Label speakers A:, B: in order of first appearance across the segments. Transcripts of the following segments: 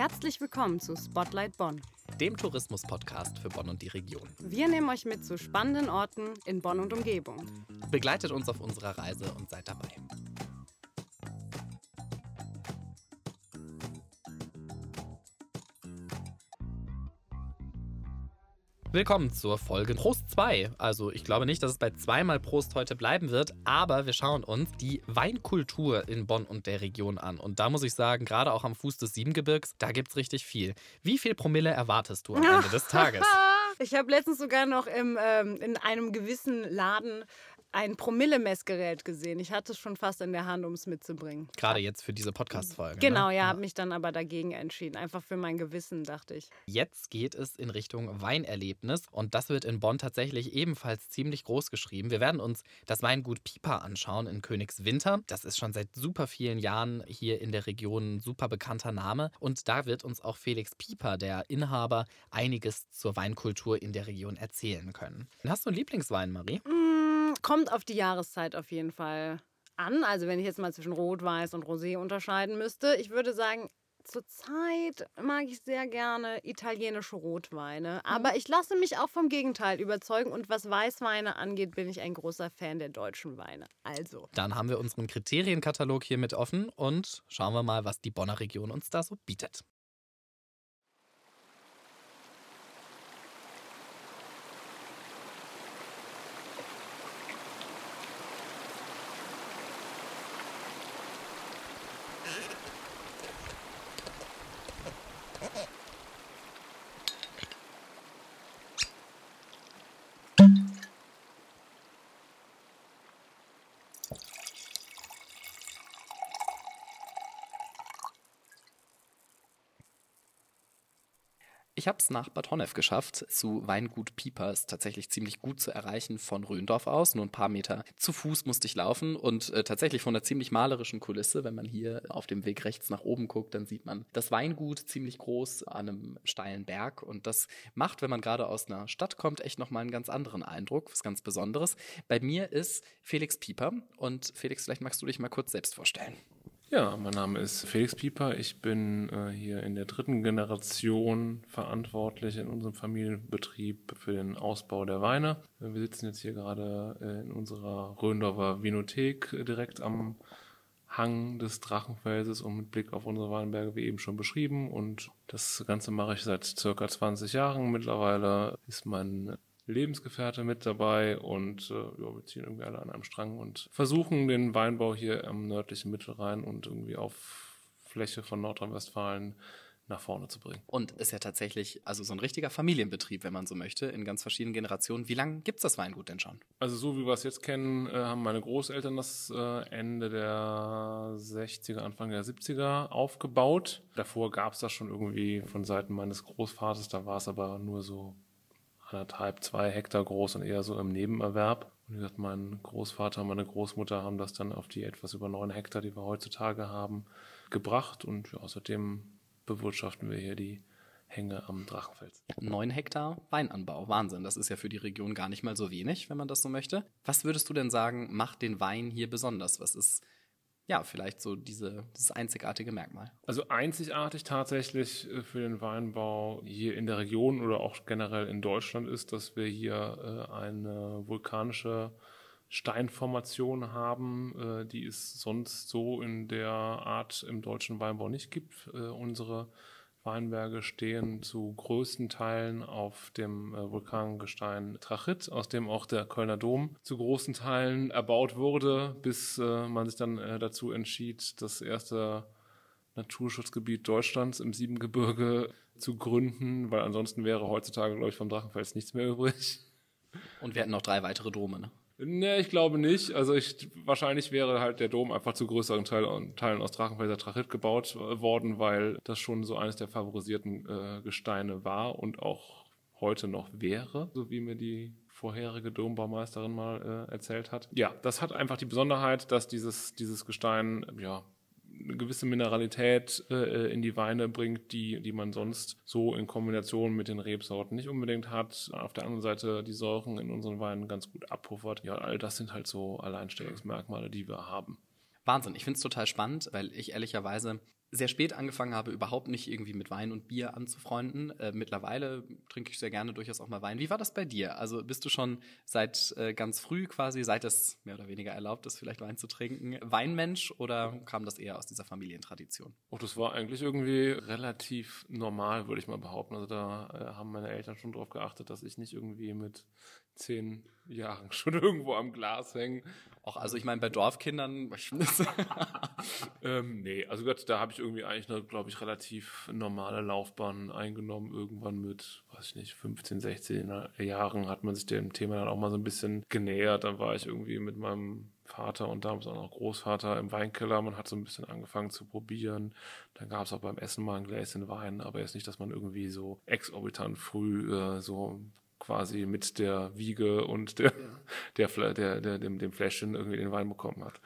A: Herzlich willkommen zu Spotlight Bonn,
B: dem Tourismus-Podcast für Bonn und die Region.
A: Wir nehmen euch mit zu spannenden Orten in Bonn und Umgebung.
B: Begleitet uns auf unserer Reise und seid dabei. Willkommen zur Folge Prost 2. Also ich glaube nicht, dass es bei zweimal Prost heute bleiben wird, aber wir schauen uns die Weinkultur in Bonn und der Region an. Und da muss ich sagen, gerade auch am Fuß des Siebengebirgs, da gibt es richtig viel. Wie viel Promille erwartest du am Ende des Tages?
A: Ich habe letztens sogar noch im, ähm, in einem gewissen Laden ein Promille-Messgerät gesehen. Ich hatte es schon fast in der Hand, um es mitzubringen.
B: Gerade jetzt für diese Podcast-Folge.
A: Genau,
B: ne?
A: ja, habe mich dann aber dagegen entschieden. Einfach für mein Gewissen, dachte ich.
B: Jetzt geht es in Richtung Weinerlebnis und das wird in Bonn tatsächlich ebenfalls ziemlich groß geschrieben. Wir werden uns das Weingut Pieper anschauen in Königswinter. Das ist schon seit super vielen Jahren hier in der Region ein super bekannter Name und da wird uns auch Felix Pieper, der Inhaber, einiges zur Weinkultur in der Region erzählen können. Hast du einen Lieblingswein, Marie?
A: Mm kommt auf die Jahreszeit auf jeden Fall an. Also wenn ich jetzt mal zwischen Rot, Weiß und Rosé unterscheiden müsste, ich würde sagen, zurzeit mag ich sehr gerne italienische Rotweine. Mhm. Aber ich lasse mich auch vom Gegenteil überzeugen. Und was Weißweine angeht, bin ich ein großer Fan der deutschen Weine. Also.
B: Dann haben wir unseren Kriterienkatalog hier mit offen und schauen wir mal, was die Bonner Region uns da so bietet. Ich habe es nach Bad Honnef geschafft, zu Weingut Pieper. Ist tatsächlich ziemlich gut zu erreichen von Röndorf aus. Nur ein paar Meter zu Fuß musste ich laufen und äh, tatsächlich von einer ziemlich malerischen Kulisse. Wenn man hier auf dem Weg rechts nach oben guckt, dann sieht man das Weingut ziemlich groß an einem steilen Berg. Und das macht, wenn man gerade aus einer Stadt kommt, echt nochmal einen ganz anderen Eindruck, was ganz Besonderes. Bei mir ist Felix Pieper. Und Felix, vielleicht magst du dich mal kurz selbst vorstellen.
C: Ja, mein Name ist Felix Pieper. Ich bin äh, hier in der dritten Generation verantwortlich in unserem Familienbetrieb für den Ausbau der Weine. Wir sitzen jetzt hier gerade äh, in unserer Röndorfer Vinothek direkt am Hang des Drachenfelses und mit Blick auf unsere Weinberge, wie eben schon beschrieben. Und das Ganze mache ich seit circa 20 Jahren. Mittlerweile ist mein Lebensgefährte mit dabei und äh, ja, wir ziehen irgendwie alle an einem Strang und versuchen den Weinbau hier am nördlichen Mittelrhein und irgendwie auf Fläche von Nordrhein-Westfalen nach vorne zu bringen.
B: Und ist ja tatsächlich also so ein richtiger Familienbetrieb, wenn man so möchte, in ganz verschiedenen Generationen. Wie lange gibt es das Weingut denn schon?
C: Also so wie wir es jetzt kennen, äh, haben meine Großeltern das äh, Ende der 60er, Anfang der 70er aufgebaut. Davor gab es das schon irgendwie von Seiten meines Großvaters, da war es aber nur so anderthalb, zwei Hektar groß und eher so im Nebenerwerb. Und wie gesagt, mein Großvater und meine Großmutter haben das dann auf die etwas über neun Hektar, die wir heutzutage haben, gebracht. Und außerdem bewirtschaften wir hier die Hänge am Drachenfels.
B: Neun Hektar Weinanbau, Wahnsinn. Das ist ja für die Region gar nicht mal so wenig, wenn man das so möchte. Was würdest du denn sagen, macht den Wein hier besonders? Was ist ja, vielleicht so diese, dieses einzigartige Merkmal.
C: Also einzigartig tatsächlich äh, für den Weinbau hier in der Region oder auch generell in Deutschland ist, dass wir hier äh, eine vulkanische Steinformation haben, äh, die es sonst so in der Art im deutschen Weinbau nicht gibt. Unsere Weinberge stehen zu größten Teilen auf dem äh, Vulkangestein Trachit, aus dem auch der Kölner Dom zu großen Teilen erbaut wurde, bis äh, man sich dann äh, dazu entschied, das erste Naturschutzgebiet Deutschlands im Siebengebirge zu gründen, weil ansonsten wäre heutzutage, glaube ich, vom Drachenfels nichts mehr übrig.
B: Und wir hätten noch drei weitere Dome, ne?
C: Nee, ich glaube nicht. Also ich, wahrscheinlich wäre halt der Dom einfach zu größeren Teil, Teilen aus Drachenfelser Trachit gebaut worden, weil das schon so eines der favorisierten äh, Gesteine war und auch heute noch wäre, so wie mir die vorherige Dombaumeisterin mal äh, erzählt hat. Ja, das hat einfach die Besonderheit, dass dieses, dieses Gestein, ja, eine gewisse Mineralität äh, in die Weine bringt, die, die man sonst so in Kombination mit den Rebsorten nicht unbedingt hat. Auf der anderen Seite die Säuren in unseren Weinen ganz gut abpuffert. Ja, all das sind halt so Alleinstellungsmerkmale, die wir haben.
B: Wahnsinn. Ich finde es total spannend, weil ich ehrlicherweise sehr spät angefangen habe, überhaupt nicht irgendwie mit Wein und Bier anzufreunden. Äh, mittlerweile trinke ich sehr gerne durchaus auch mal Wein. Wie war das bei dir? Also bist du schon seit äh, ganz früh quasi, seit es mehr oder weniger erlaubt ist, vielleicht Wein zu trinken, Weinmensch oder kam das eher aus dieser Familientradition?
C: Auch das war eigentlich irgendwie relativ normal, würde ich mal behaupten. Also da äh, haben meine Eltern schon darauf geachtet, dass ich nicht irgendwie mit zehn Jahren schon irgendwo am Glas hänge.
B: Auch also ich meine bei Dorfkindern.
C: ähm, nee, also Gott, da habe ich irgendwie eigentlich eine, glaube ich, relativ normale Laufbahn eingenommen. Irgendwann mit, weiß ich nicht, 15, 16 Jahren hat man sich dem Thema dann auch mal so ein bisschen genähert. Dann war ich irgendwie mit meinem Vater und damals auch noch Großvater im Weinkeller. Man hat so ein bisschen angefangen zu probieren. Dann gab es auch beim Essen mal ein Gläschen Wein, aber jetzt nicht, dass man irgendwie so exorbitant früh äh, so quasi mit der Wiege und der, ja. der, der, der, dem, dem Fläschchen irgendwie den Wein bekommen hat.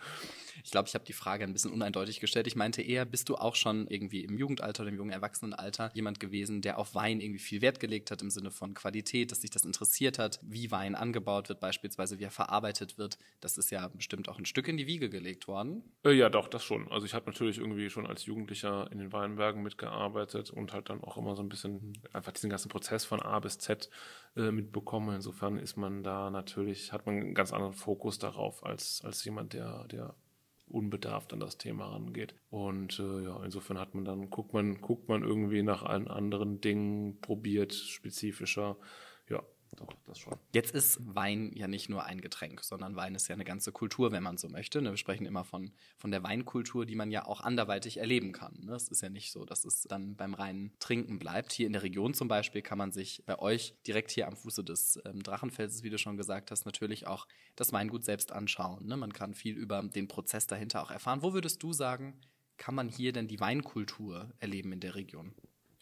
B: Ich glaube, ich habe die Frage ein bisschen uneindeutig gestellt. Ich meinte eher, bist du auch schon irgendwie im Jugendalter oder im jungen Erwachsenenalter jemand gewesen, der auf Wein irgendwie viel Wert gelegt hat im Sinne von Qualität, dass sich das interessiert hat, wie Wein angebaut wird, beispielsweise wie er verarbeitet wird. Das ist ja bestimmt auch ein Stück in die Wiege gelegt worden.
C: Äh, ja, doch, das schon. Also ich habe natürlich irgendwie schon als Jugendlicher in den Weinbergen mitgearbeitet und halt dann auch immer so ein bisschen einfach diesen ganzen Prozess von A bis Z äh, mitbekommen. Insofern ist man da natürlich, hat man einen ganz anderen Fokus darauf als, als jemand, der, der unbedarft an das Thema rangeht. Und äh, ja, insofern hat man dann, guckt man, guckt man irgendwie nach allen anderen Dingen, probiert spezifischer. Ja, doch, das schon.
B: Jetzt ist Wein ja nicht nur ein Getränk, sondern Wein ist ja eine ganze Kultur, wenn man so möchte. Ne? Wir sprechen immer von, von der Weinkultur, die man ja auch anderweitig erleben kann. Ne? Es ist ja nicht so, dass es dann beim reinen Trinken bleibt. Hier in der Region zum Beispiel kann man sich bei euch direkt hier am Fuße des ähm, Drachenfelses, wie du schon gesagt hast, natürlich auch das Weingut selbst anschauen. Ne? Man kann viel über den Prozess dahinter auch erfahren. Wo würdest du sagen, kann man hier denn die Weinkultur erleben in der Region?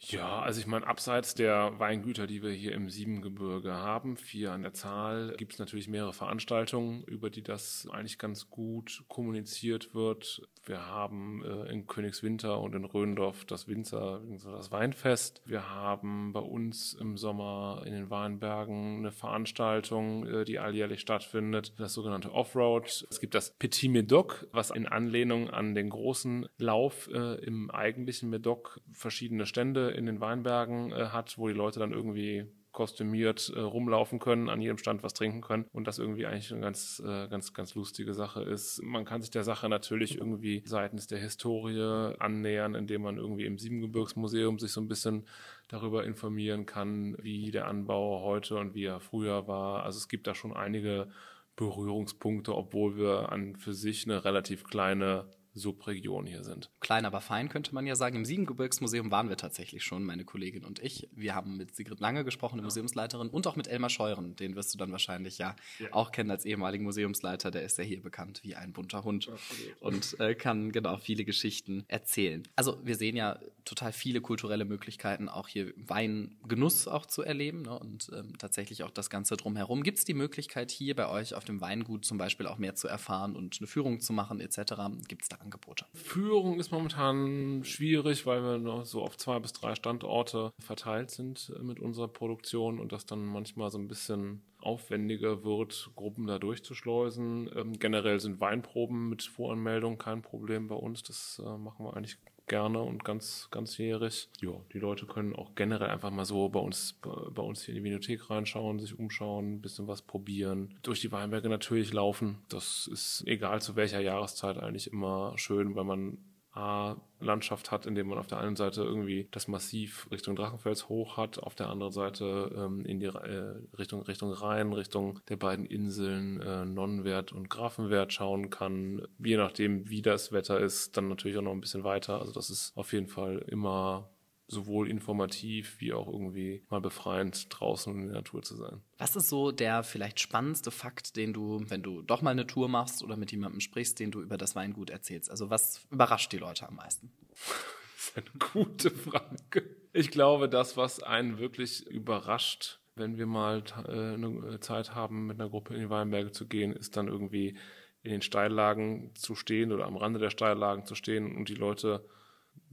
C: Ja, also ich meine, abseits der Weingüter, die wir hier im Siebengebirge haben, vier an der Zahl, gibt es natürlich mehrere Veranstaltungen, über die das eigentlich ganz gut kommuniziert wird. Wir haben äh, in Königswinter und in Röndorf das Winzer, das Weinfest. Wir haben bei uns im Sommer in den Weinbergen eine Veranstaltung, äh, die alljährlich stattfindet, das sogenannte Offroad. Es gibt das Petit Medoc, was in Anlehnung an den großen Lauf äh, im eigentlichen Medoc verschiedene Stände in den Weinbergen äh, hat, wo die Leute dann irgendwie kostümiert äh, rumlaufen können, an jedem Stand was trinken können und das irgendwie eigentlich eine ganz, äh, ganz, ganz lustige Sache ist. Man kann sich der Sache natürlich irgendwie seitens der Historie annähern, indem man irgendwie im Siebengebirgsmuseum sich so ein bisschen darüber informieren kann, wie der Anbau heute und wie er früher war. Also es gibt da schon einige Berührungspunkte, obwohl wir an für sich eine relativ kleine Subregionen hier sind.
B: Klein, aber fein könnte man ja sagen. Im Siebengebirgsmuseum waren wir tatsächlich schon, meine Kollegin und ich. Wir haben mit Sigrid Lange gesprochen, der ja. Museumsleiterin, und auch mit Elmar Scheuren. Den wirst du dann wahrscheinlich ja, ja. auch kennen als ehemaligen Museumsleiter. Der ist ja hier bekannt wie ein bunter Hund Absolut. und äh, kann genau viele Geschichten erzählen. Also wir sehen ja total viele kulturelle Möglichkeiten, auch hier Weingenuss auch zu erleben ne? und ähm, tatsächlich auch das Ganze drumherum. Gibt es die Möglichkeit, hier bei euch auf dem Weingut zum Beispiel auch mehr zu erfahren und eine Führung zu machen etc.? Gibt es da Angebote?
C: Führung ist momentan schwierig, weil wir noch so auf zwei bis drei Standorte verteilt sind mit unserer Produktion und das dann manchmal so ein bisschen aufwendiger wird, Gruppen da durchzuschleusen. Ähm, generell sind Weinproben mit Voranmeldung kein Problem bei uns. Das äh, machen wir eigentlich gerne und ganz ganzjährig. Ja, die Leute können auch generell einfach mal so bei uns bei uns hier in die Vinothek reinschauen, sich umschauen, ein bisschen was probieren. Durch die Weinberge natürlich laufen. Das ist egal zu welcher Jahreszeit eigentlich immer schön, weil man A, Landschaft hat, in dem man auf der einen Seite irgendwie das Massiv Richtung Drachenfels hoch hat, auf der anderen Seite ähm, in die äh, Richtung Richtung Rhein, Richtung der beiden Inseln äh, Nonnenwert und Grafenwert schauen kann. Je nachdem, wie das Wetter ist, dann natürlich auch noch ein bisschen weiter. Also das ist auf jeden Fall immer sowohl informativ wie auch irgendwie mal befreiend draußen in der Natur zu sein.
B: Was ist so der vielleicht spannendste Fakt, den du, wenn du doch mal eine Tour machst oder mit jemandem sprichst, den du über das Weingut erzählst? Also was überrascht die Leute am meisten?
C: das ist eine gute Frage. Ich glaube, das, was einen wirklich überrascht, wenn wir mal äh, eine Zeit haben, mit einer Gruppe in die Weinberge zu gehen, ist dann irgendwie in den Steillagen zu stehen oder am Rande der Steillagen zu stehen und die Leute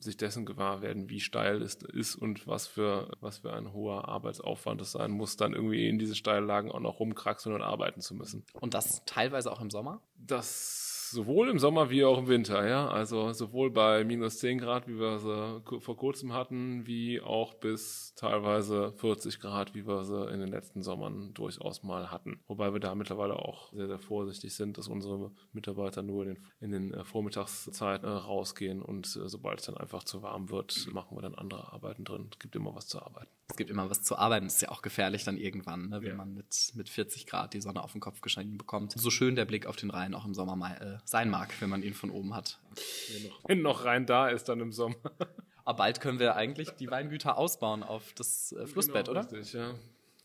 C: sich dessen gewahr werden, wie steil es ist und was für, was für ein hoher Arbeitsaufwand es sein muss, dann irgendwie in diese Steillagen auch noch rumkraxeln und arbeiten zu müssen.
B: Und das teilweise auch im Sommer?
C: Das Sowohl im Sommer wie auch im Winter, ja. Also sowohl bei minus 10 Grad, wie wir sie vor kurzem hatten, wie auch bis teilweise 40 Grad, wie wir sie in den letzten Sommern durchaus mal hatten. Wobei wir da mittlerweile auch sehr, sehr vorsichtig sind, dass unsere Mitarbeiter nur in den, in den äh, Vormittagszeiten äh, rausgehen und äh, sobald es dann einfach zu warm wird, machen wir dann andere Arbeiten drin. Es gibt immer was zu arbeiten.
B: Es gibt immer was zu arbeiten. Das ist ja auch gefährlich dann irgendwann, ne, wenn ja. man mit, mit 40 Grad die Sonne auf den Kopf geschienen bekommt. So schön der Blick auf den Rhein auch im Sommer mal sein mag, wenn man ihn von oben hat.
C: Wenn noch Rhein da ist, dann im Sommer.
B: Aber bald können wir eigentlich die Weingüter ausbauen auf das äh, Flussbett, genau, oder?
C: Richtig, ja.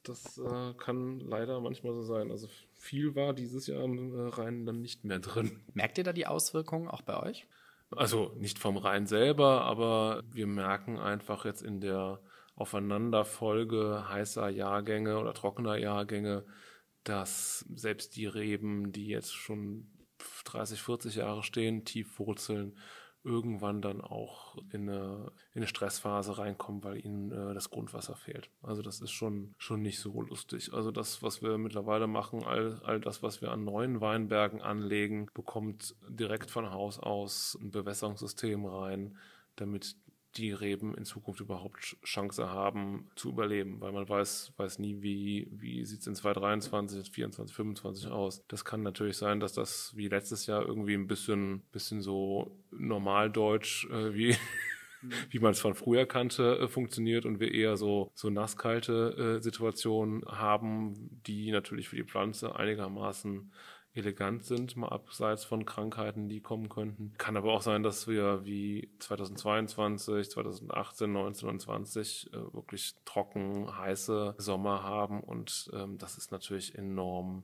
C: Das äh, kann leider manchmal so sein. Also viel war dieses Jahr am äh, Rhein dann nicht mehr drin.
B: Merkt ihr da die Auswirkungen auch bei euch?
C: Also nicht vom Rhein selber, aber wir merken einfach jetzt in der Aufeinanderfolge heißer Jahrgänge oder trockener Jahrgänge, dass selbst die Reben, die jetzt schon 30, 40 Jahre stehen, tief wurzeln, irgendwann dann auch in eine, in eine Stressphase reinkommen, weil ihnen äh, das Grundwasser fehlt. Also das ist schon, schon nicht so lustig. Also das, was wir mittlerweile machen, all, all das, was wir an neuen Weinbergen anlegen, bekommt direkt von Haus aus ein Bewässerungssystem rein, damit die Reben in Zukunft überhaupt Chance haben zu überleben, weil man weiß, weiß nie, wie, wie sieht es in 2023, 2024, 2025 aus. Das kann natürlich sein, dass das wie letztes Jahr irgendwie ein bisschen, bisschen so normaldeutsch äh, wie wie man es von früher kannte, äh, funktioniert und wir eher so, so nasskalte äh, Situationen haben, die natürlich für die Pflanze einigermaßen elegant sind, mal abseits von Krankheiten, die kommen könnten. Kann aber auch sein, dass wir wie 2022, 2018, 19 und 20 äh, wirklich trocken, heiße Sommer haben und ähm, das ist natürlich enorm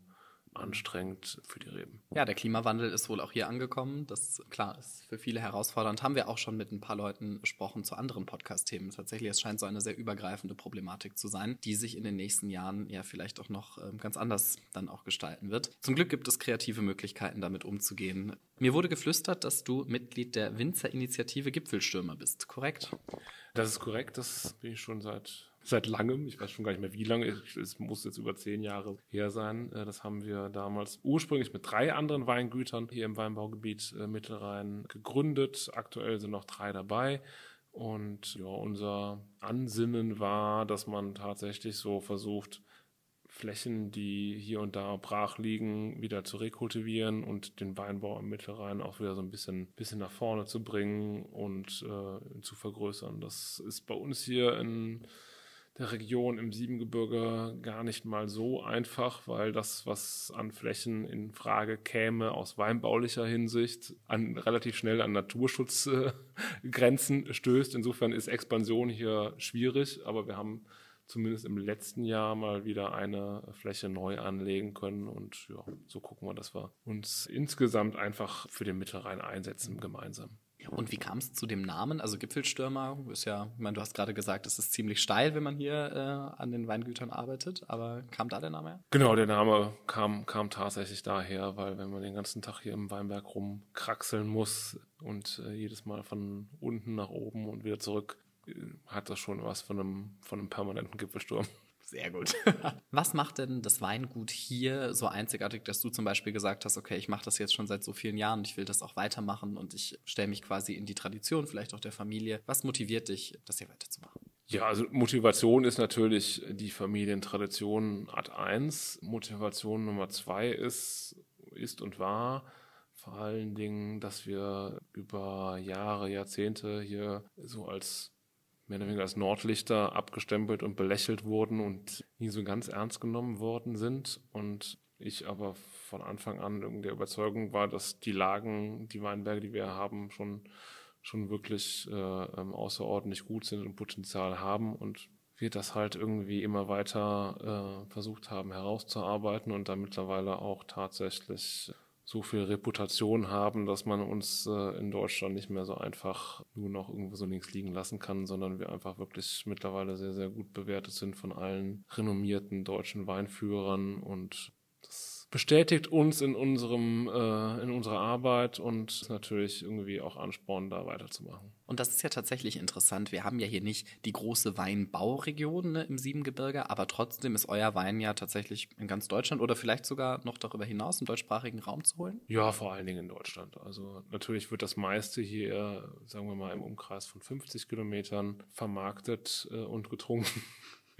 C: anstrengend für die Reben.
B: Ja, der Klimawandel ist wohl auch hier angekommen. Das klar ist für viele herausfordernd. Haben wir auch schon mit ein paar Leuten gesprochen zu anderen Podcast-Themen. Tatsächlich, es scheint so eine sehr übergreifende Problematik zu sein, die sich in den nächsten Jahren ja vielleicht auch noch ähm, ganz anders dann auch gestalten wird. Zum Glück gibt es kreative Möglichkeiten, damit umzugehen. Mir wurde geflüstert, dass du Mitglied der Winzerinitiative Gipfelstürmer bist, korrekt?
C: Das ist korrekt. Das bin ich schon seit seit langem. Ich weiß schon gar nicht mehr wie lange. Es muss jetzt über zehn Jahre her sein. Äh, das haben wir damals ursprünglich mit drei anderen Weingütern hier im Weinbaugebiet äh, Mittelrhein gegründet. Aktuell sind noch drei dabei. Und ja, unser Ansinnen war, dass man tatsächlich so versucht, Flächen, die hier und da brach liegen, wieder zu rekultivieren und den Weinbau im Mittelrhein auch wieder so ein bisschen, bisschen nach vorne zu bringen und äh, zu vergrößern. Das ist bei uns hier in der Region im Siebengebirge gar nicht mal so einfach, weil das, was an Flächen in Frage käme aus weinbaulicher Hinsicht, an, relativ schnell an Naturschutzgrenzen stößt. Insofern ist Expansion hier schwierig, aber wir haben zumindest im letzten Jahr mal wieder eine Fläche neu anlegen können und ja, so gucken wir, dass wir uns insgesamt einfach für den Mittelrhein einsetzen gemeinsam.
B: Und wie kam es zu dem Namen? Also Gipfelstürmer ist ja, ich meine, du hast gerade gesagt, es ist ziemlich steil, wenn man hier äh, an den Weingütern arbeitet, aber kam da der Name her?
C: Genau, der Name kam, kam tatsächlich daher, weil wenn man den ganzen Tag hier im Weinberg rumkraxeln muss und äh, jedes Mal von unten nach oben und wieder zurück, äh, hat das schon was von einem, von einem permanenten Gipfelsturm.
B: Sehr gut. Was macht denn das Weingut hier so einzigartig, dass du zum Beispiel gesagt hast, okay, ich mache das jetzt schon seit so vielen Jahren und ich will das auch weitermachen und ich stelle mich quasi in die Tradition, vielleicht auch der Familie. Was motiviert dich, das hier weiterzumachen?
C: Ja, also Motivation ist natürlich die Familientradition Art 1. Motivation Nummer 2 ist, ist und war vor allen Dingen, dass wir über Jahre, Jahrzehnte hier so als mehr oder weniger als Nordlichter abgestempelt und belächelt wurden und nie so ganz ernst genommen worden sind. Und ich aber von Anfang an der Überzeugung war, dass die Lagen, die Weinberge, die wir haben, schon, schon wirklich äh, ähm, außerordentlich gut sind und Potenzial haben und wir das halt irgendwie immer weiter äh, versucht haben herauszuarbeiten und da mittlerweile auch tatsächlich so viel Reputation haben, dass man uns äh, in Deutschland nicht mehr so einfach nur noch irgendwo so links liegen lassen kann, sondern wir einfach wirklich mittlerweile sehr, sehr gut bewertet sind von allen renommierten deutschen Weinführern und bestätigt uns in unserem äh, in unserer Arbeit und ist natürlich irgendwie auch Ansporn, da weiterzumachen.
B: Und das ist ja tatsächlich interessant. Wir haben ja hier nicht die große Weinbauregion ne, im Siebengebirge, aber trotzdem ist euer Wein ja tatsächlich in ganz Deutschland oder vielleicht sogar noch darüber hinaus im deutschsprachigen Raum zu holen?
C: Ja, vor allen Dingen in Deutschland. Also natürlich wird das meiste hier, sagen wir mal, im Umkreis von 50 Kilometern vermarktet äh, und getrunken.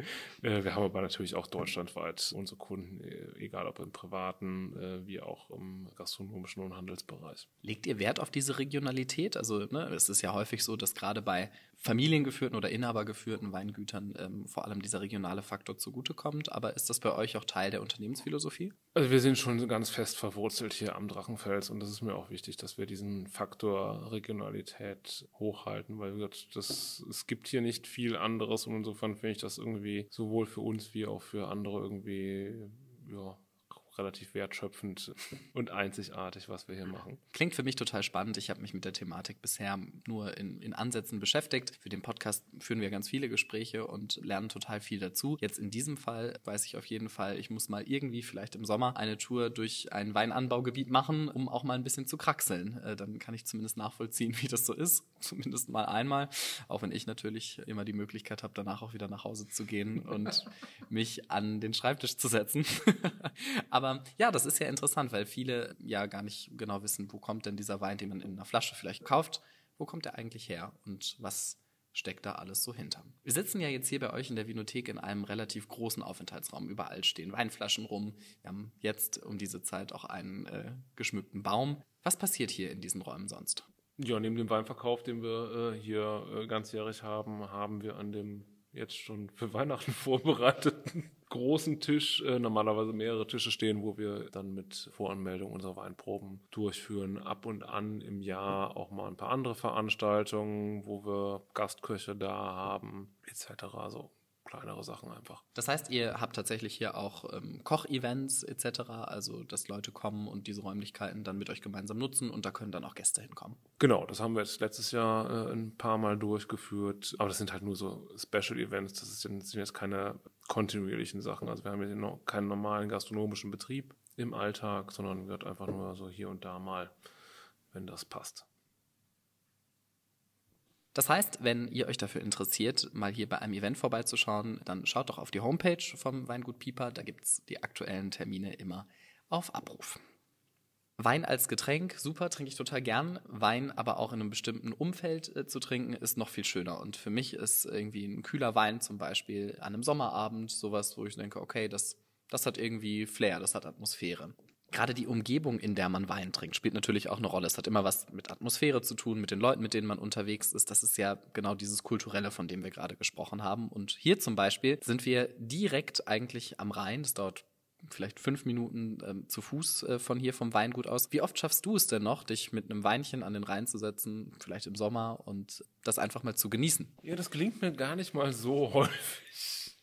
C: Äh, wir haben aber natürlich auch deutschlandweit unsere Kunden, äh, egal ob im privaten äh, wie auch im gastronomischen und Handelsbereich.
B: Legt ihr Wert auf diese Regionalität? Also ne, es ist ja häufig so, dass gerade bei familiengeführten oder inhabergeführten Weingütern ähm, vor allem dieser regionale Faktor zugutekommt. Aber ist das bei euch auch Teil der Unternehmensphilosophie?
C: Also wir sind schon ganz fest verwurzelt hier am Drachenfels und das ist mir auch wichtig, dass wir diesen Faktor Regionalität hochhalten, weil das, es gibt hier nicht viel anderes und insofern finde ich das irgendwie sowohl für uns wie auch für andere irgendwie ja, relativ wertschöpfend und einzigartig, was wir hier machen.
B: Klingt für mich total spannend. Ich habe mich mit der Thematik bisher nur in, in Ansätzen beschäftigt. Für den Podcast führen wir ganz viele Gespräche und lernen total viel dazu. Jetzt in diesem Fall weiß ich auf jeden Fall, ich muss mal irgendwie vielleicht im Sommer eine Tour durch ein Weinanbaugebiet machen, um auch mal ein bisschen zu kraxeln. Äh, dann kann ich zumindest nachvollziehen, wie das so ist. Zumindest mal einmal. Auch wenn ich natürlich immer die Möglichkeit habe, danach auch wieder nach Hause zu gehen und mich an den Schreibtisch zu setzen. Aber ja, das ist ja interessant, weil viele ja gar nicht genau wissen, wo kommt denn dieser Wein, den man in einer Flasche vielleicht kauft, wo kommt der eigentlich her und was steckt da alles so hinter. Wir sitzen ja jetzt hier bei euch in der Vinothek in einem relativ großen Aufenthaltsraum. Überall stehen Weinflaschen rum. Wir haben jetzt um diese Zeit auch einen äh, geschmückten Baum. Was passiert hier in diesen Räumen sonst?
C: Ja, neben dem Weinverkauf, den wir äh, hier äh, ganzjährig haben, haben wir an dem jetzt schon für Weihnachten vorbereiteten großen Tisch, äh, normalerweise mehrere Tische stehen, wo wir dann mit Voranmeldung unsere Weinproben durchführen. Ab und an im Jahr auch mal ein paar andere Veranstaltungen, wo wir Gastköche da haben, etc. Also kleinere Sachen einfach.
B: Das heißt, ihr habt tatsächlich hier auch ähm, Kochevents etc., also dass Leute kommen und diese Räumlichkeiten dann mit euch gemeinsam nutzen und da können dann auch Gäste hinkommen.
C: Genau, das haben wir jetzt letztes Jahr äh, ein paar Mal durchgeführt, aber das sind halt nur so Special Events, das, ist, das sind jetzt keine kontinuierlichen Sachen. Also wir haben jetzt noch keinen normalen gastronomischen Betrieb im Alltag, sondern wird einfach nur so hier und da mal, wenn das passt.
B: Das heißt, wenn ihr euch dafür interessiert, mal hier bei einem Event vorbeizuschauen, dann schaut doch auf die Homepage vom Weingut Pieper. Da gibt es die aktuellen Termine immer auf Abruf. Wein als Getränk, super, trinke ich total gern. Wein aber auch in einem bestimmten Umfeld äh, zu trinken, ist noch viel schöner. Und für mich ist irgendwie ein kühler Wein zum Beispiel an einem Sommerabend sowas, wo ich denke, okay, das, das hat irgendwie Flair, das hat Atmosphäre gerade die Umgebung, in der man Wein trinkt, spielt natürlich auch eine Rolle. Es hat immer was mit Atmosphäre zu tun, mit den Leuten, mit denen man unterwegs ist. Das ist ja genau dieses Kulturelle, von dem wir gerade gesprochen haben. Und hier zum Beispiel sind wir direkt eigentlich am Rhein. Das dauert vielleicht fünf Minuten ähm, zu Fuß äh, von hier vom Weingut aus. Wie oft schaffst du es denn noch, dich mit einem Weinchen an den Rhein zu setzen, vielleicht im Sommer und das einfach mal zu genießen?
C: Ja, das gelingt mir gar nicht mal so häufig.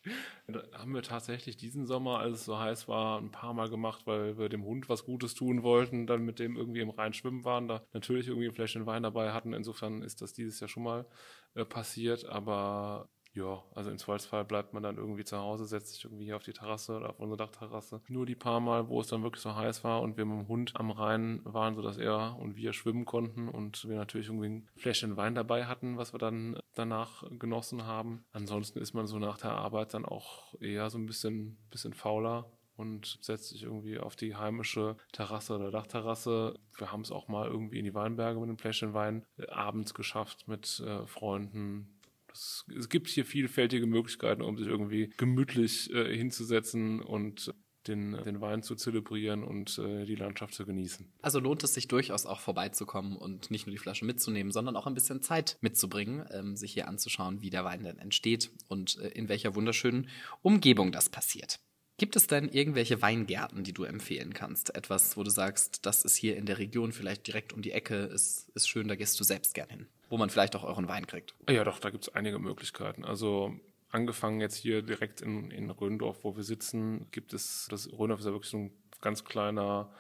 C: Da haben wir tatsächlich diesen Sommer, als es so heiß war, ein paar Mal gemacht, weil wir dem Hund was Gutes tun wollten, dann mit dem irgendwie im Rhein schwimmen waren, da natürlich irgendwie ein Fläschchen Wein dabei hatten. Insofern ist das dieses Jahr schon mal äh, passiert, aber ja, also im Zweifelsfall bleibt man dann irgendwie zu Hause, setzt sich irgendwie hier auf die Terrasse oder auf unsere Dachterrasse. Nur die paar Mal, wo es dann wirklich so heiß war und wir mit dem Hund am Rhein waren, sodass er und wir schwimmen konnten und wir natürlich irgendwie ein Fläschchen Wein dabei hatten, was wir dann danach genossen haben. Ansonsten ist man so nach der Arbeit dann auch eher so ein bisschen, bisschen fauler und setzt sich irgendwie auf die heimische Terrasse oder Dachterrasse. Wir haben es auch mal irgendwie in die Weinberge mit einem Fläschchen Wein äh, abends geschafft mit äh, Freunden, es, es gibt hier vielfältige Möglichkeiten, um sich irgendwie gemütlich äh, hinzusetzen und den, den Wein zu zelebrieren und äh, die Landschaft zu genießen.
B: Also lohnt es sich durchaus auch vorbeizukommen und nicht nur die Flasche mitzunehmen, sondern auch ein bisschen Zeit mitzubringen, ähm, sich hier anzuschauen, wie der Wein denn entsteht und äh, in welcher wunderschönen Umgebung das passiert. Gibt es denn irgendwelche Weingärten, die du empfehlen kannst? Etwas, wo du sagst, das ist hier in der Region vielleicht direkt um die Ecke, ist, ist schön, da gehst du selbst gern hin wo man vielleicht auch euren Wein kriegt.
C: Ja, doch, da gibt es einige Möglichkeiten. Also angefangen jetzt hier direkt in, in Röndorf, wo wir sitzen, gibt es, das Röndorf ist ja wirklich so ein ganz kleiner,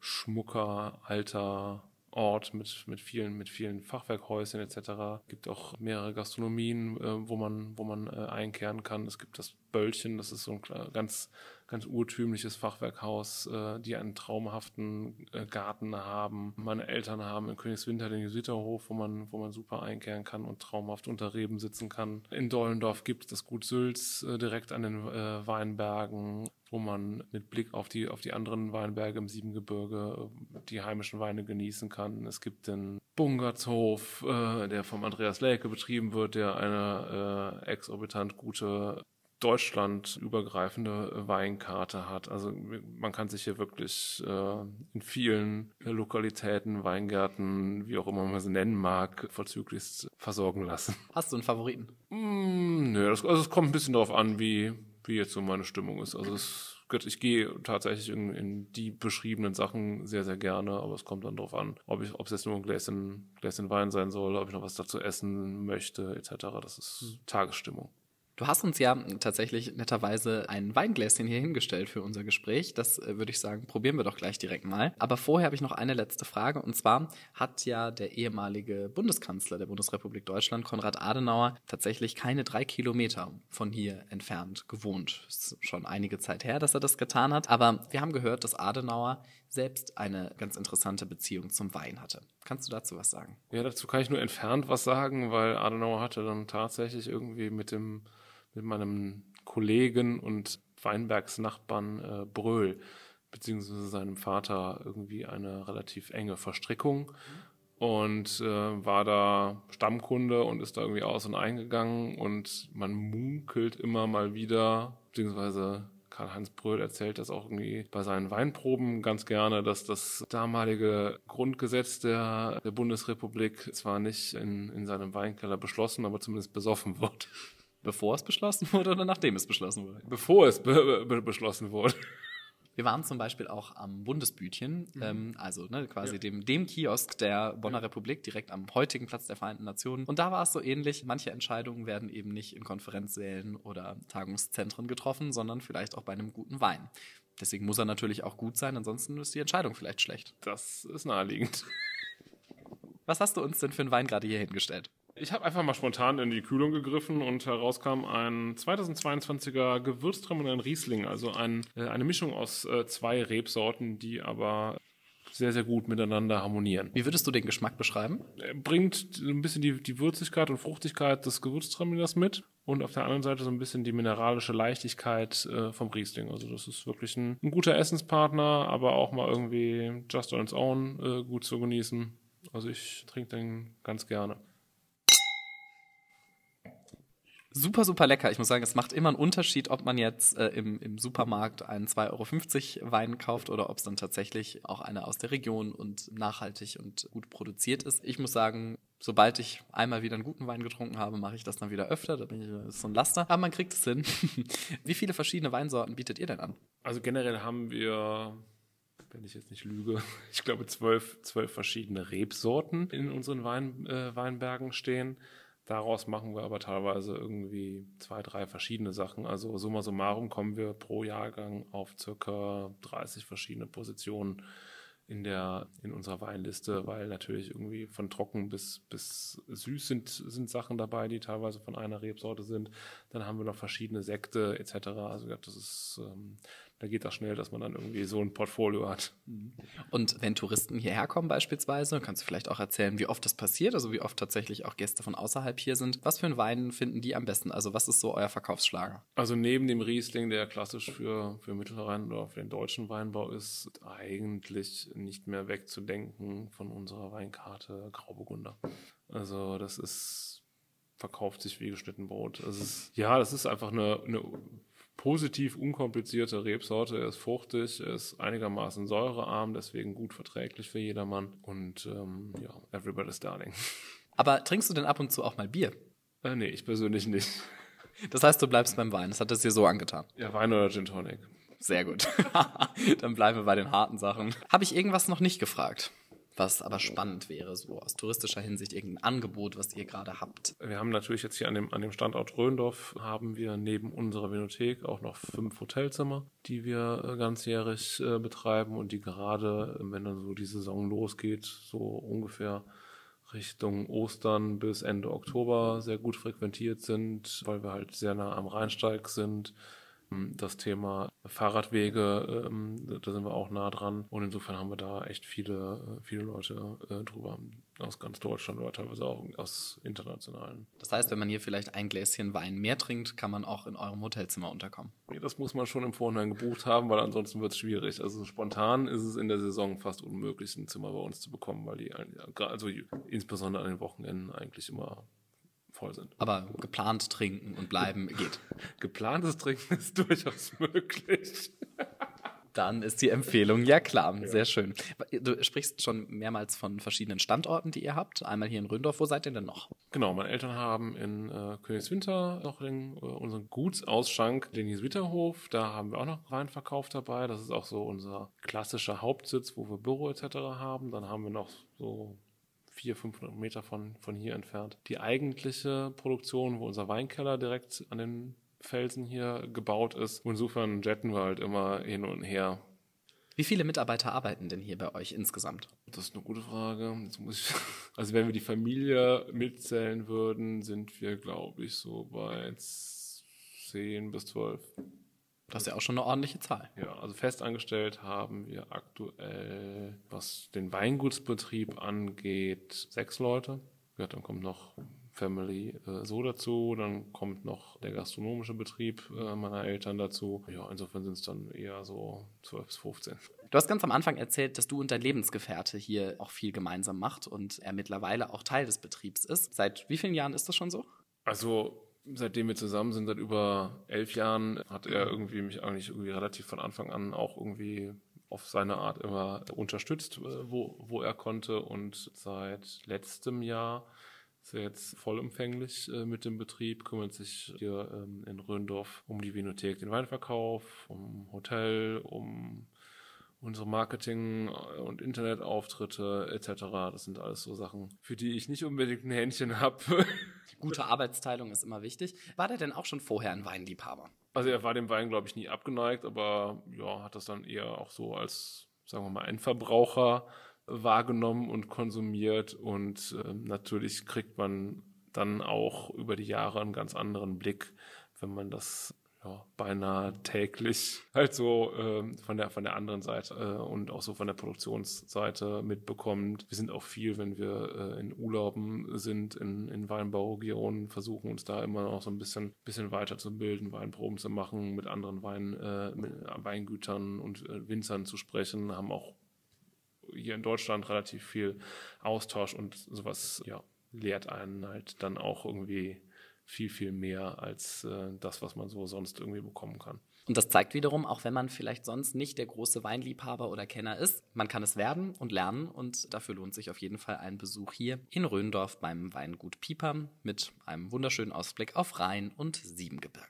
C: schmucker, alter Ort mit, mit vielen, mit vielen Fachwerkhäuschen etc. Es gibt auch mehrere Gastronomien, äh, wo man, wo man äh, einkehren kann. Es gibt das Böllchen, das ist so ein ganz ganz urtümliches Fachwerkhaus, äh, die einen traumhaften äh, Garten haben. Meine Eltern haben in Königswinter den Jesuiterhof, wo man, wo man super einkehren kann und traumhaft unter Reben sitzen kann. In Dollendorf gibt es das Gut Sülz äh, direkt an den äh, Weinbergen wo man mit Blick auf die, auf die anderen Weinberge im Siebengebirge äh, die heimischen Weine genießen kann. Es gibt den Bungertshof, äh, der vom Andreas Lelke betrieben wird, der eine äh, exorbitant gute deutschlandübergreifende Weinkarte hat. Also man kann sich hier wirklich äh, in vielen Lokalitäten, Weingärten, wie auch immer man sie nennen mag, vorzüglichst versorgen lassen.
B: Hast du einen Favoriten?
C: Mm, nö, das, also es kommt ein bisschen darauf an, wie, wie jetzt so meine Stimmung ist. Also es, ich gehe tatsächlich in, in, die beschriebenen Sachen sehr, sehr gerne, aber es kommt dann darauf an, ob ich, ob es jetzt nur ein Gläschen, Gläschen Wein sein soll, ob ich noch was dazu essen möchte, etc. Das ist Tagesstimmung.
B: Du hast uns ja tatsächlich netterweise ein Weingläschen hier hingestellt für unser Gespräch. Das äh, würde ich sagen, probieren wir doch gleich direkt mal. Aber vorher habe ich noch eine letzte Frage. Und zwar hat ja der ehemalige Bundeskanzler der Bundesrepublik Deutschland, Konrad Adenauer, tatsächlich keine drei Kilometer von hier entfernt gewohnt. Ist schon einige Zeit her, dass er das getan hat. Aber wir haben gehört, dass Adenauer selbst eine ganz interessante Beziehung zum Wein hatte. Kannst du dazu was sagen?
C: Ja, dazu kann ich nur entfernt was sagen, weil Adenauer hatte dann tatsächlich irgendwie mit dem mit meinem Kollegen und Weinbergsnachbarn äh, Bröhl, beziehungsweise seinem Vater, irgendwie eine relativ enge Verstrickung und äh, war da Stammkunde und ist da irgendwie aus und eingegangen und man munkelt immer mal wieder, beziehungsweise Karl-Heinz Bröhl erzählt das auch irgendwie bei seinen Weinproben ganz gerne, dass das damalige Grundgesetz der, der Bundesrepublik zwar nicht in, in seinem Weinkeller beschlossen, aber zumindest besoffen wird.
B: Bevor es beschlossen wurde oder nachdem es beschlossen wurde?
C: Bevor es be be beschlossen wurde.
B: Wir waren zum Beispiel auch am Bundesbütchen, mhm. ähm, also ne, quasi ja. dem, dem Kiosk der Bonner ja. Republik, direkt am heutigen Platz der Vereinten Nationen. Und da war es so ähnlich. Manche Entscheidungen werden eben nicht in Konferenzsälen oder Tagungszentren getroffen, sondern vielleicht auch bei einem guten Wein. Deswegen muss er natürlich auch gut sein, ansonsten ist die Entscheidung vielleicht schlecht.
C: Das ist naheliegend.
B: Was hast du uns denn für einen Wein gerade hier hingestellt?
C: Ich habe einfach mal spontan in die Kühlung gegriffen und herauskam ein 2022er Gewürztraminer Riesling, also ein, äh, eine Mischung aus äh, zwei Rebsorten, die aber sehr, sehr gut miteinander harmonieren.
B: Wie würdest du den Geschmack beschreiben?
C: Er bringt ein bisschen die, die Würzigkeit und Fruchtigkeit des Gewürztraminers mit und auf der anderen Seite so ein bisschen die mineralische Leichtigkeit äh, vom Riesling. Also das ist wirklich ein, ein, guter Essenspartner, aber auch mal irgendwie just on its own äh, gut zu genießen. Also ich trinke den ganz gerne
B: super, super lecker. Ich muss sagen, es macht immer einen Unterschied, ob man jetzt äh, im, im Supermarkt einen 2,50 Euro Wein kauft oder ob es dann tatsächlich auch einer aus der Region und nachhaltig und gut produziert ist. Ich muss sagen, sobald ich einmal wieder einen guten Wein getrunken habe, mache ich das dann wieder öfter. Da bin ich ist so ein Laster. Aber man kriegt es hin. Wie viele verschiedene Weinsorten bietet ihr denn an?
C: Also generell haben wir wenn ich jetzt nicht lüge, ich glaube zwölf, zwölf verschiedene Rebsorten in unseren Wein, äh, Weinbergen stehen. Daraus machen wir aber teilweise irgendwie zwei, drei verschiedene Sachen. Also summa summarum kommen wir pro Jahrgang auf circa 30 verschiedene Positionen in der in unserer Weinliste, weil natürlich irgendwie von trocken bis bis süß sind sind Sachen dabei, die teilweise von einer Rebsorte sind. Dann haben wir noch verschiedene Sekte etc. Also das ist ähm, da geht das schnell, dass man dann irgendwie so ein Portfolio hat.
B: Und wenn Touristen hierher kommen beispielsweise, kannst du vielleicht auch erzählen, wie oft das passiert, also wie oft tatsächlich auch Gäste von außerhalb hier sind. Was für einen Wein finden die am besten? Also was ist so euer Verkaufsschlager?
C: Also neben dem Riesling, der klassisch für, für Mittelrhein oder für den deutschen Weinbau ist, eigentlich nicht mehr wegzudenken von unserer Weinkarte Grauburgunder. Also das ist verkauft sich wie geschnitten Brot. Also ist, ja, das ist einfach eine, eine positiv unkomplizierte Rebsorte. Er ist fruchtig, er ist einigermaßen säurearm, deswegen gut verträglich für jedermann. Und ähm, ja, everybody's darling.
B: Aber trinkst du denn ab und zu auch mal Bier?
C: Äh, nee, ich persönlich nicht.
B: Das heißt, du bleibst beim Wein. Das hat es dir so angetan.
C: Ja, Wein oder Gin Tonic.
B: Sehr gut. Dann bleiben wir bei den harten Sachen. Habe ich irgendwas noch nicht gefragt? Was aber spannend wäre, so aus touristischer Hinsicht, irgendein Angebot, was ihr gerade habt?
C: Wir haben natürlich jetzt hier an dem, an dem Standort Röndorf haben wir neben unserer Vinothek auch noch fünf Hotelzimmer, die wir äh, ganzjährig äh, betreiben und die gerade, wenn dann so die Saison losgeht, so ungefähr Richtung Ostern bis Ende Oktober sehr gut frequentiert sind, weil wir halt sehr nah am Rheinsteig sind das Thema Fahrradwege, ähm, da sind wir auch nah dran. Und insofern haben wir da echt viele, äh, viele Leute äh, drüber aus ganz Deutschland oder teilweise auch aus internationalen.
B: Das heißt, wenn man hier vielleicht ein Gläschen Wein mehr trinkt, kann man auch in eurem Hotelzimmer unterkommen.
C: Das muss man schon im Vorhinein gebucht haben, weil ansonsten wird es schwierig. Also spontan ist es in der Saison fast unmöglich, ein Zimmer bei uns zu bekommen, weil die, also insbesondere an den Wochenenden eigentlich immer voll sind.
B: Aber geplant trinken und bleiben geht.
C: Geplantes Trinken ist durchaus möglich.
B: Dann ist die Empfehlung ja klar. Ja. Sehr schön. Du sprichst schon mehrmals von verschiedenen Standorten, die ihr habt. Einmal hier in Röndorf. Wo seid ihr denn noch?
C: Genau, meine Eltern haben in äh, Königswinter noch den, äh, unseren Gutsausschank, den Witterhof. Da haben wir auch noch Weinverkauf dabei. Das ist auch so unser klassischer Hauptsitz, wo wir Büro etc. haben. Dann haben wir noch so 400, 500 Meter von, von hier entfernt. Die eigentliche Produktion, wo unser Weinkeller direkt an den Felsen hier gebaut ist. Insofern jetten wir halt immer hin und her.
B: Wie viele Mitarbeiter arbeiten denn hier bei euch insgesamt?
C: Das ist eine gute Frage. Ich, also wenn wir die Familie mitzählen würden, sind wir, glaube ich, so bei 10 bis 12.
B: Das ist ja auch schon eine ordentliche Zahl.
C: Ja, also festangestellt haben wir aktuell, was den Weingutsbetrieb angeht, sechs Leute. Ja, dann kommt noch Family äh, so dazu, dann kommt noch der gastronomische Betrieb äh, meiner Eltern dazu. Ja, insofern sind es dann eher so 12 bis 15.
B: Du hast ganz am Anfang erzählt, dass du und dein Lebensgefährte hier auch viel gemeinsam macht und er mittlerweile auch Teil des Betriebs ist. Seit wie vielen Jahren ist das schon so?
C: Also seitdem wir zusammen sind, seit über elf Jahren, hat er irgendwie mich eigentlich irgendwie relativ von Anfang an auch irgendwie auf seine Art immer unterstützt, äh, wo, wo er konnte. Und seit letztem Jahr ist er jetzt vollumfänglich äh, mit dem Betrieb, kümmert sich hier ähm, in Röndorf um die Vinothek, den Weinverkauf, um Hotel, um unsere Marketing- und Internetauftritte etc. Das sind alles so Sachen, für die ich nicht unbedingt ein Händchen habe.
B: Gute Arbeitsteilung ist immer wichtig. War der denn auch schon vorher ein Weinliebhaber?
C: Also er war dem Wein, glaube ich, nie abgeneigt, aber ja, hat das dann eher auch so als, sagen wir mal, Endverbraucher wahrgenommen und konsumiert. Und äh, natürlich kriegt man dann auch über die Jahre einen ganz anderen Blick, wenn man das ja, beinahe täglich halt so äh, von, der, von der anderen Seite äh, und auch so von der Produktionsseite mitbekommt. Wir sind auch viel, wenn wir äh, in Urlauben sind, in, in Weinbauregionen, versuchen uns da immer noch so ein bisschen, bisschen weiterzubilden, Weinproben zu machen, mit anderen Wein, äh, mit Weingütern und äh, Winzern zu sprechen, haben auch hier in Deutschland relativ viel Austausch und sowas, ja, lehrt einen halt dann auch irgendwie viel, viel mehr als äh, das, was man so sonst irgendwie bekommen kann.
B: Und das zeigt wiederum, auch wenn man vielleicht sonst nicht der große Weinliebhaber oder Kenner ist, man kann es werden und lernen und dafür lohnt sich auf jeden Fall ein Besuch hier in Röndorf beim Weingut Pieper mit einem wunderschönen Ausblick auf Rhein und Siebengebirge.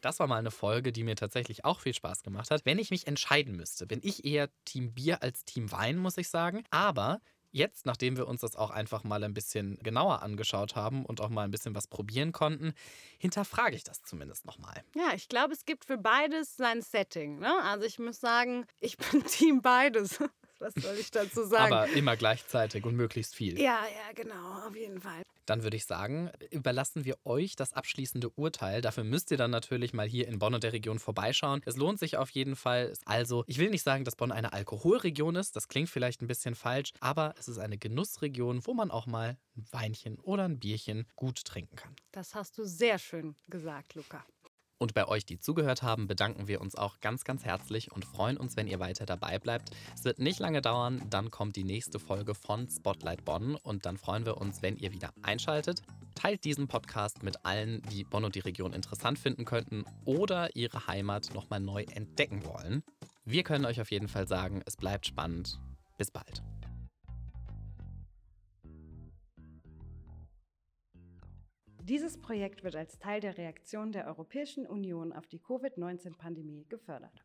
B: Das war mal eine Folge, die mir tatsächlich auch viel Spaß gemacht hat. Wenn ich mich entscheiden müsste, bin ich eher Team Bier als Team Wein, muss ich sagen. Aber Jetzt, nachdem wir uns das auch einfach mal ein bisschen genauer angeschaut haben und auch mal ein bisschen was probieren konnten, hinterfrage ich das zumindest nochmal.
A: Ja, ich glaube, es gibt für beides sein Setting. Ne? Also ich muss sagen, ich bin Team beides. Was soll ich dazu sagen?
B: Aber immer gleichzeitig und möglichst viel.
A: Ja, ja, genau, auf jeden Fall.
B: Dann würde ich sagen, überlassen wir euch das abschließende Urteil. Dafür müsst ihr dann natürlich mal hier in Bonn und der Region vorbeischauen. Es lohnt sich auf jeden Fall. Also, ich will nicht sagen, dass Bonn eine Alkoholregion ist. Das klingt vielleicht ein bisschen falsch, aber es ist eine Genussregion, wo man auch mal ein Weinchen oder ein Bierchen gut trinken kann.
A: Das hast du sehr schön gesagt, Luca.
B: Und bei euch, die zugehört haben, bedanken wir uns auch ganz, ganz herzlich und freuen uns, wenn ihr weiter dabei bleibt. Es wird nicht lange dauern, dann kommt die nächste Folge von Spotlight Bonn und dann freuen wir uns, wenn ihr wieder einschaltet. Teilt diesen Podcast mit allen, die Bonn und die Region interessant finden könnten oder ihre Heimat nochmal neu entdecken wollen. Wir können euch auf jeden Fall sagen, es bleibt spannend. Bis bald.
A: Dieses Projekt wird als Teil der Reaktion der Europäischen Union auf die Covid-19-Pandemie gefördert.